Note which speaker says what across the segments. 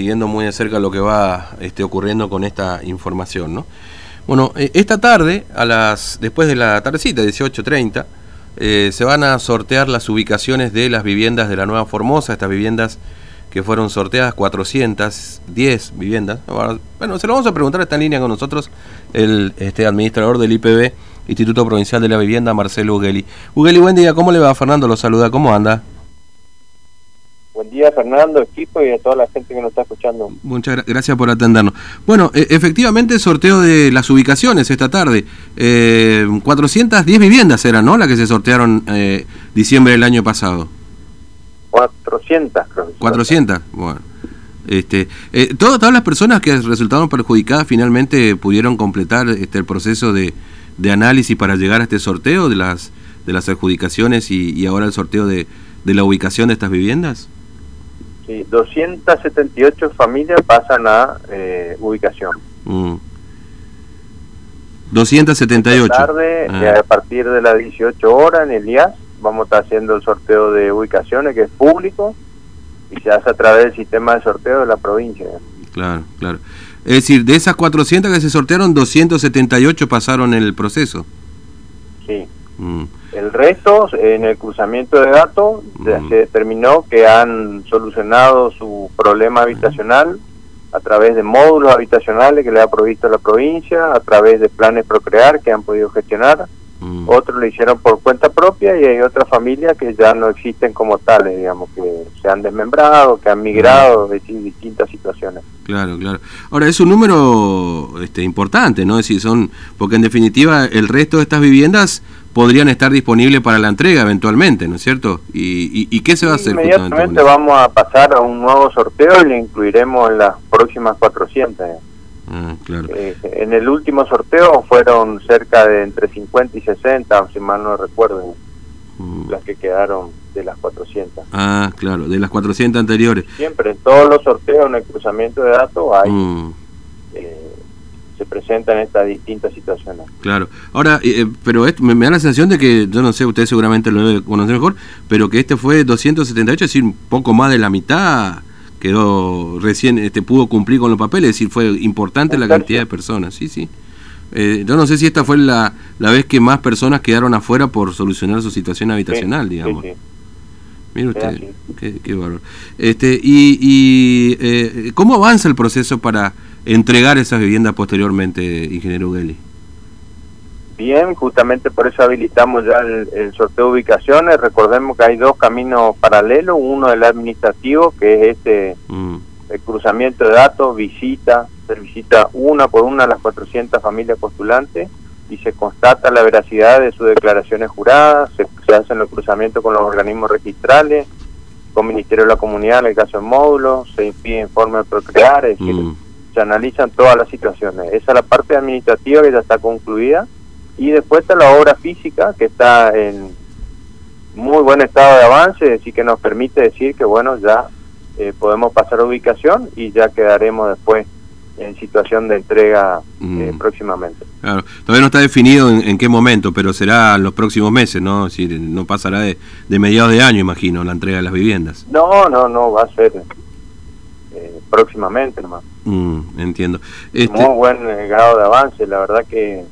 Speaker 1: siguiendo muy de cerca lo que va este, ocurriendo con esta información, ¿no? Bueno, eh, esta tarde, a las después de la tardecita, 18.30, eh, se van a sortear las ubicaciones de las viviendas de la Nueva Formosa, estas viviendas que fueron sorteadas, 410 viviendas. Bueno, se lo vamos a preguntar, está en línea con nosotros el este, administrador del IPB, Instituto Provincial de la Vivienda, Marcelo Ugeli. Ugeli, buen día, ¿cómo le va? Fernando lo saluda, ¿cómo anda?
Speaker 2: Buen día, Fernando, equipo y a toda la gente que nos está escuchando.
Speaker 1: Muchas gracias por atendernos. Bueno, e efectivamente, sorteo de las ubicaciones esta tarde. Eh, 410 viviendas eran, ¿no? Las que se sortearon eh, diciembre del año pasado.
Speaker 2: 400, creo.
Speaker 1: 400, bueno. Este, eh, todas, las personas que resultaron perjudicadas finalmente pudieron completar este, el proceso de, de, análisis para llegar a este sorteo de las, de las adjudicaciones y, y ahora el sorteo de, de la ubicación de estas viviendas.
Speaker 2: Sí, 278 familias pasan a eh, ubicación.
Speaker 1: Mm. 278.
Speaker 2: Esta tarde, ah. a partir de las 18 horas en el día, vamos a estar haciendo el sorteo de ubicaciones que es público y se hace a través del sistema de sorteo de la provincia.
Speaker 1: Claro, claro. Es decir, de esas 400 que se sortearon, 278 pasaron el proceso.
Speaker 2: Sí. Mm. El resto, en el cruzamiento de datos, se determinó que han solucionado su problema habitacional a través de módulos habitacionales que le ha provisto la provincia, a través de planes Procrear que han podido gestionar. Otros lo hicieron por cuenta propia y hay otras familias que ya no existen como tales, digamos, que se han desmembrado, que han migrado, de distintas situaciones.
Speaker 1: Claro, claro. Ahora, es un número este, importante, ¿no? Es decir, son, porque en definitiva el resto de estas viviendas podrían estar disponibles para la entrega eventualmente, ¿no es cierto? ¿Y, y, qué se va a hacer?
Speaker 2: Inmediatamente vamos a pasar a un nuevo sorteo y le incluiremos en las próximas 400.
Speaker 1: Ah, claro.
Speaker 2: Eh, en el último sorteo fueron cerca de entre 50 y 60, si mal no recuerdo, mm. las que quedaron de las 400.
Speaker 1: Ah, claro, de las 400 anteriores.
Speaker 2: Siempre, en todos los sorteos, en el cruzamiento de datos, hay mm. eh, se presentan estas distintas situaciones.
Speaker 1: Claro. Ahora, eh, pero me, da la sensación de que, yo no sé, usted seguramente lo debe conocer mejor, pero que este fue 278, es decir, un poco más de la mitad quedó recién, este pudo cumplir con los papeles, es decir, fue importante la cantidad de personas, sí, sí. Eh, yo no sé si esta fue la, la vez que más personas quedaron afuera por solucionar su situación habitacional, digamos. Sí, Mire usted, qué, qué valor. Este, y, y eh, ¿Cómo avanza el proceso para entregar esas viviendas posteriormente, ingeniero Ugeli?
Speaker 2: Bien, justamente por eso habilitamos ya el, sorteo de ubicaciones. Recordemos que hay dos caminos paralelos, uno del administrativo, que es este mm. el cruzamiento de datos, visita, se visita una por una a las 400 familias postulantes y se constata la veracidad de sus declaraciones juradas, se, hacen los cruzamientos con los organismos registrales, con Ministerio de la Comunidad en el caso de módulos, se impide informe de procrear, es decir, mm se analizan todas las situaciones. Esa es la parte administrativa que ya está concluida y después está la obra física que está en muy buen estado de avance, así que nos permite decir que bueno, ya eh, podemos pasar a ubicación y ya quedaremos después en situación de entrega eh, mm. próximamente.
Speaker 1: Claro, todavía no está definido en, qué momento, pero será en los próximos meses, ¿no? Es decir, no pasará de, de mediados de año, imagino, la entrega de las viviendas.
Speaker 2: No, no, no, va a ser eh, próximamente nomás.
Speaker 1: Mm, entiendo.
Speaker 2: Este... Muy buen eh, grado de avance, la verdad que eh,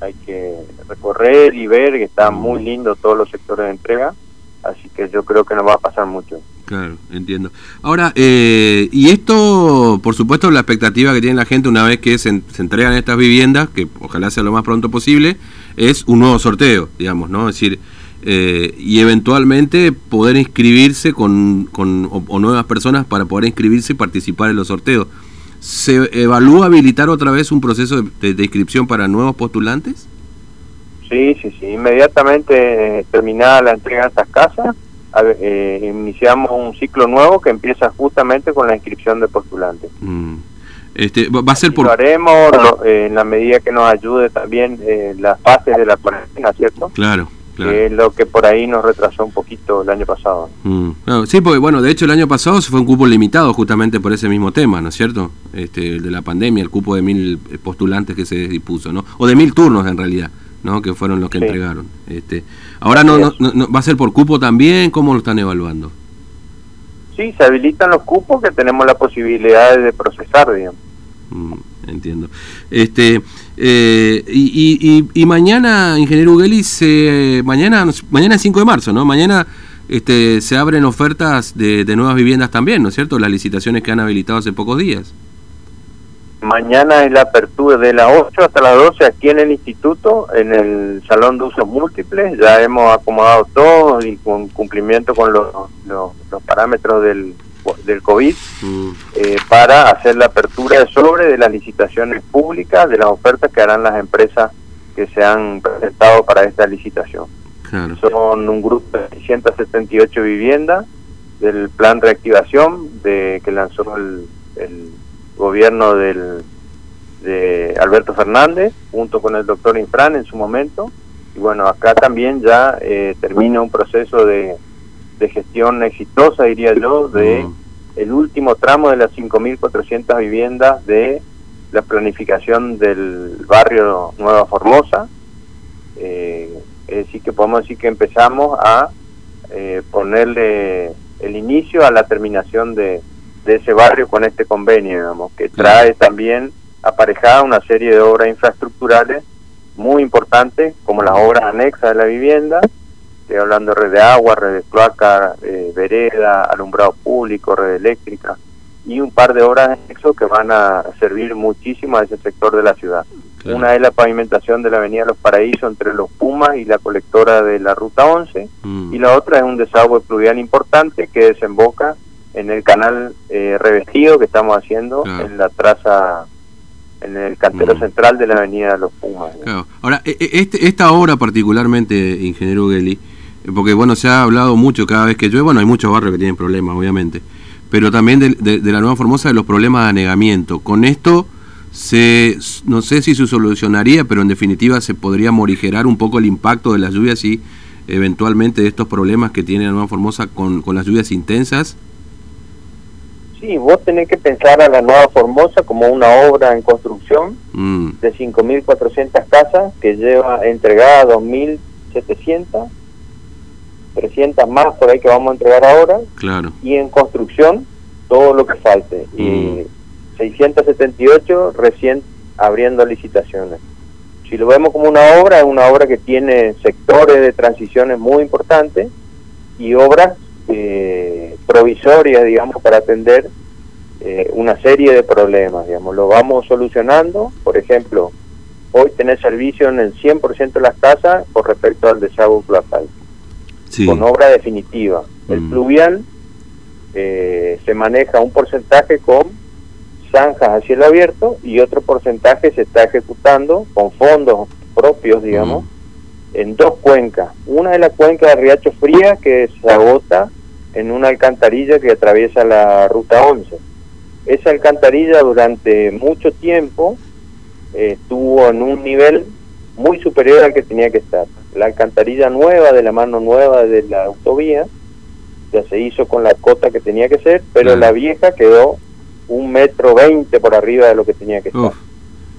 Speaker 2: hay que recorrer y ver que está muy mm. lindo todos los sectores de entrega, así que yo creo que no va a pasar mucho.
Speaker 1: Claro, entiendo. Ahora, y esto, por supuesto, la expectativa que tiene la gente una vez que se, se, entregan estas viviendas, que ojalá sea lo más pronto posible, es un nuevo sorteo, digamos, ¿no? Es decir, eh, y eventualmente poder inscribirse con, con o, nuevas personas para poder inscribirse y participar en los sorteos. ¿Se evalúa habilitar otra vez un proceso de, inscripción para nuevos postulantes?
Speaker 2: Sí, sí, sí. Inmediatamente eh, terminada la entrega de estas casas, eh, iniciamos un ciclo nuevo que empieza justamente con la inscripción de postulantes.
Speaker 1: Mm. Este, va a ser por...
Speaker 2: Lo haremos en la medida que nos ayude también las fases de la cuarentena, ¿cierto?
Speaker 1: Claro
Speaker 2: que es lo que por ahí nos retrasó un poquito el año pasado.
Speaker 1: Mm, sí, porque bueno, de hecho el año pasado se fue un cupo limitado justamente por ese mismo tema, ¿no es cierto? Este, el de la pandemia, el cupo de mil postulantes que se dispuso, ¿no? O de mil turnos en realidad, ¿no? Que fueron los que entregaron. Este, ahora no, no, va a ser por cupo también, ¿cómo lo están evaluando?
Speaker 2: Sí, sí, se habilitan los cupos que tenemos la posibilidad de procesar, digamos.
Speaker 1: Mm, entiendo. Este, eh, y, y, mañana, ingeniero Ugeli, se, mañana, mañana es 5 de marzo, ¿no? Mañana este, se abren ofertas de, de nuevas viviendas también, ¿no es cierto? Las licitaciones que han habilitado hace pocos días.
Speaker 2: Mañana es la apertura de las 8 hasta las 12 aquí en el instituto, en el salón de usos múltiples. Ya hemos acomodado todo y con cumplimiento con los, los, parámetros del, del COVID mm. eh, para hacer la apertura de sobre de las licitaciones públicas, de las ofertas que harán las empresas que se han presentado para esta licitación. Son un grupo de 678 viviendas del plan reactivación de que lanzó el gobierno del, de Alberto Fernández, junto con el doctor Infran en su momento. Y bueno, acá también ya eh, termina un proceso de, de, gestión exitosa, diría yo, de mm. el último tramo de las 5.400 viviendas de la planificación del barrio Nueva Formosa. Eh, es decir, que podemos decir que empezamos a eh, ponerle el inicio a la terminación de, de ese barrio con este convenio, digamos, que trae también aparejada una serie de obras infraestructurales muy importantes, como las obras anexas de la vivienda, estoy hablando de red de agua, red de cloaca, eh, vereda, alumbrado público, red eléctrica, y un par de obras anexos que van a servir muchísimo a ese sector de la ciudad. Una es la pavimentación de la Avenida Los Paraísos entre los Pumas y la colectora de la Ruta 11, mm. y la otra es un desagüe pluvial importante que desemboca en el canal eh, revestido que estamos haciendo en la traza en el cantero mm. central de la avenida Los Pumas.
Speaker 1: Ahora, e, e, este, esta obra particularmente, ingeniero Gelli, porque bueno, se ha hablado mucho cada vez que llueve, bueno, hay muchos barrios que tienen problemas, obviamente, pero también de, la Nueva Formosa de los problemas de anegamiento. Con esto, se, no sé si se solucionaría, pero en definitiva se podría morigerar un poco el impacto de las lluvias y eventualmente de estos problemas que tiene la Nueva Formosa con, con las lluvias intensas.
Speaker 2: Sí, vos tenés que pensar a la Nueva Formosa como una obra en construcción mm. de 5.400 casas que lleva entregada 2.700, 300 más por ahí que vamos a entregar ahora.
Speaker 1: Claro.
Speaker 2: Y en construcción todo lo que falte. Y 678 mm. recién abriendo licitaciones. Si lo vemos como una obra, es una obra que tiene sectores de transiciones muy importantes y obras eh, provisorias, digamos, para atender eh, una serie de problemas, digamos. Lo vamos solucionando, por ejemplo, hoy tenés servicio en el 100% de las casas con respecto al desagüe con obra definitiva. El pluvial eh, se maneja un porcentaje con zanjas a cielo abierto y otro porcentaje se está ejecutando con fondos propios, digamos, en dos cuencas. Una es la cuenca de Riacho Fría que se agota en una alcantarilla que atraviesa la ruta 11. Esa alcantarilla durante mucho tiempo eh, estuvo en un nivel muy superior al que tenía que estar. La alcantarilla nueva, de la mano nueva de la autovía, ya se hizo con la cota que tenía que ser, pero la vieja quedó un metro veinte por arriba de lo que tenía que estar.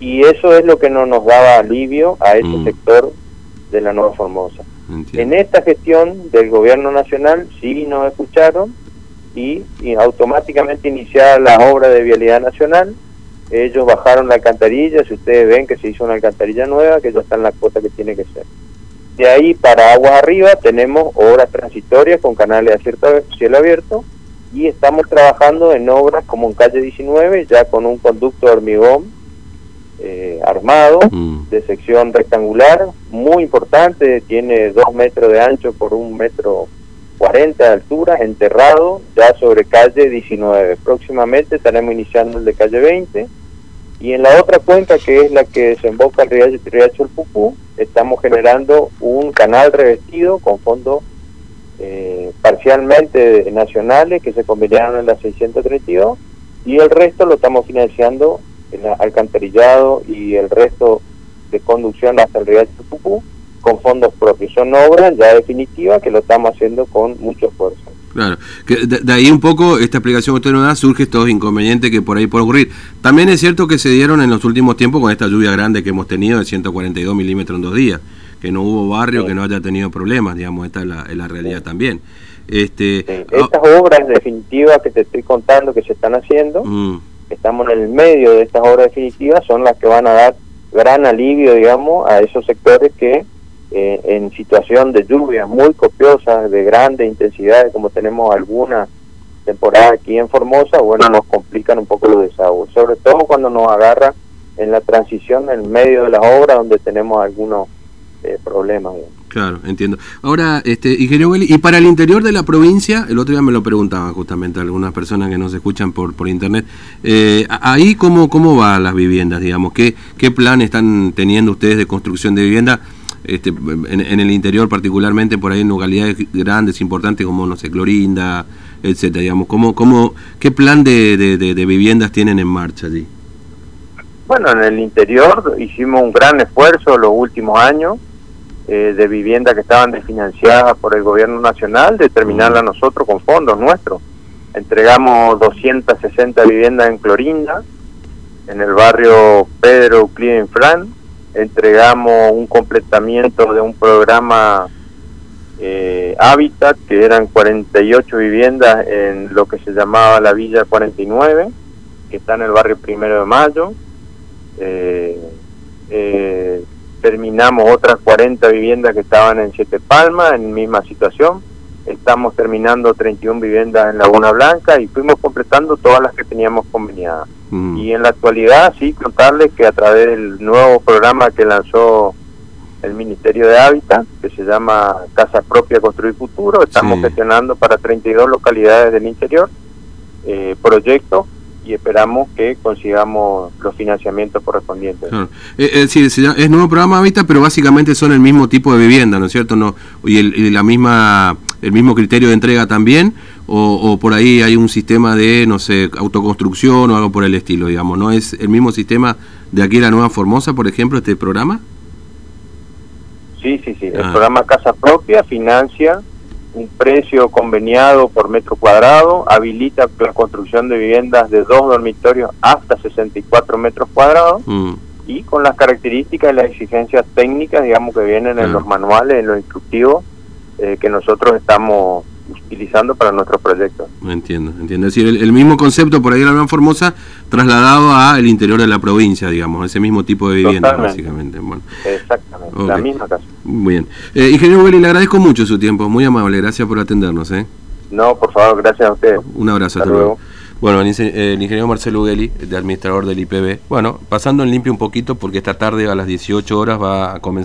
Speaker 2: Y eso es lo que no nos daba alivio a ese mm. sector de la Nueva Formosa. En esta gestión del gobierno nacional sí nos escucharon y, automáticamente iniciada la obra de vialidad nacional. Ellos bajaron la alcantarilla, si ustedes ven que se hizo una alcantarilla nueva, que ya está en la cuota que tiene que ser. De ahí para aguas arriba tenemos obras transitorias con canales de cielo abierto y estamos trabajando en obras como en calle 19, ya con un conducto de hormigón eh, armado mm. de sección rectangular, muy importante, tiene dos metros de ancho por un metro cuarenta de altura, enterrado ya sobre calle 19. Próximamente estaremos iniciando el de calle 20 y en la otra cuenca que es la que desemboca el riacho, riacho El Pucú, estamos generando un canal revestido con fondos eh, parcialmente nacionales que se convirtieron en la 632 y el resto lo estamos financiando el alcantarillado y el resto de conducción hasta el río Pucú con fondos propios. Son obras ya definitivas que lo estamos haciendo con mucho esfuerzo.
Speaker 1: Claro, que de, ahí un poco esta explicación que usted nos da surge estos inconvenientes que por ahí puede ocurrir. También es cierto que se dieron en los últimos tiempos con esta lluvia grande que hemos tenido de 142 milímetros en dos días, que no hubo barrio que no haya tenido problemas, digamos, esta es la, realidad también.
Speaker 2: Este, Estas obras definitivas que te estoy contando que se están haciendo, mm. estamos en el medio de estas obras definitivas, son las que van a dar gran alivio, digamos, a esos sectores que eh, en situación de lluvias muy copiosas, de grande intensidad, como tenemos algunas temporadas aquí en Formosa, bueno, nos complican un poco los desagües, sobre todo cuando nos agarra en la transición en medio de las obras donde tenemos algunos eh, problemas.
Speaker 1: Claro, entiendo. Ahora, este, ingeniero y para el interior de la provincia, el otro día me lo preguntaban justamente algunas personas que nos escuchan por, por internet, eh, ahí cómo, cómo van las viviendas, digamos, ¿Qué, qué plan están teniendo ustedes de construcción de vivienda? Este, en, el interior particularmente, por ahí en localidades grandes, importantes como, no sé, Clorinda, etcétera, digamos, ¿cómo, cómo, ¿qué plan de, de viviendas tienen en marcha allí?
Speaker 2: Bueno, en el interior hicimos un gran esfuerzo los últimos años, eh, de vivienda que estaban desfinanciadas por el gobierno nacional, determinarla nosotros con fondos nuestros. Entregamos 260 viviendas en Clorinda, en el barrio Pedro Euclid Fran. Entregamos un completamiento de un programa eh, Hábitat, que eran 48 viviendas en lo que se llamaba la Villa 49, que está en el barrio Primero de Mayo. Eh, eh, terminamos otras 40 viviendas que estaban en Siete Palmas, en misma situación. Estamos terminando 31 viviendas en Laguna Blanca y fuimos completando todas las que teníamos conveniadas. Mm. Y en la actualidad, sí, contarles que a través del nuevo programa que lanzó el Ministerio de Hábitat, que se llama Casa Propia Construir Futuro, estamos gestionando para 32 localidades del interior eh, proyectos y esperamos que consigamos los financiamientos correspondientes.
Speaker 1: Eh, es decir, es nuevo programa Vista, pero básicamente son el mismo tipo de vivienda, ¿no es cierto? No, y, el, la misma el mismo criterio de entrega también, o, por ahí hay un sistema de, no sé, autoconstrucción o algo por el estilo, digamos, ¿no? ¿Es el mismo sistema de aquí la Nueva Formosa, por ejemplo, este programa?
Speaker 2: Sí, sí, sí. El ah. programa Casa Propia financia un precio conveniado por metro cuadrado, habilita la construcción de viviendas de dos dormitorios hasta 64 metros cuadrados mm. y con las características y las exigencias técnicas, digamos, que vienen en los manuales, en los instructivos eh, que nosotros estamos utilizando para nuestros proyectos.
Speaker 1: Entiendo, entiendo. Es decir, el, mismo concepto por ahí de la Gran Formosa trasladado a el interior de la provincia, digamos, ese mismo tipo de vivienda, básicamente.
Speaker 2: Bueno. Exactamente, la misma casa.
Speaker 1: Muy bien. Eh, ingeniero Willy, le agradezco mucho su tiempo, muy amable, gracias por atendernos. ¿eh?
Speaker 2: No, por favor, gracias a usted.
Speaker 1: Un abrazo, hasta, luego. Bueno, el, ingeniero Marcelo Ugeli, de administrador del IPB. Bueno, pasando en limpio un poquito porque esta tarde a las 18 horas va a comenzar.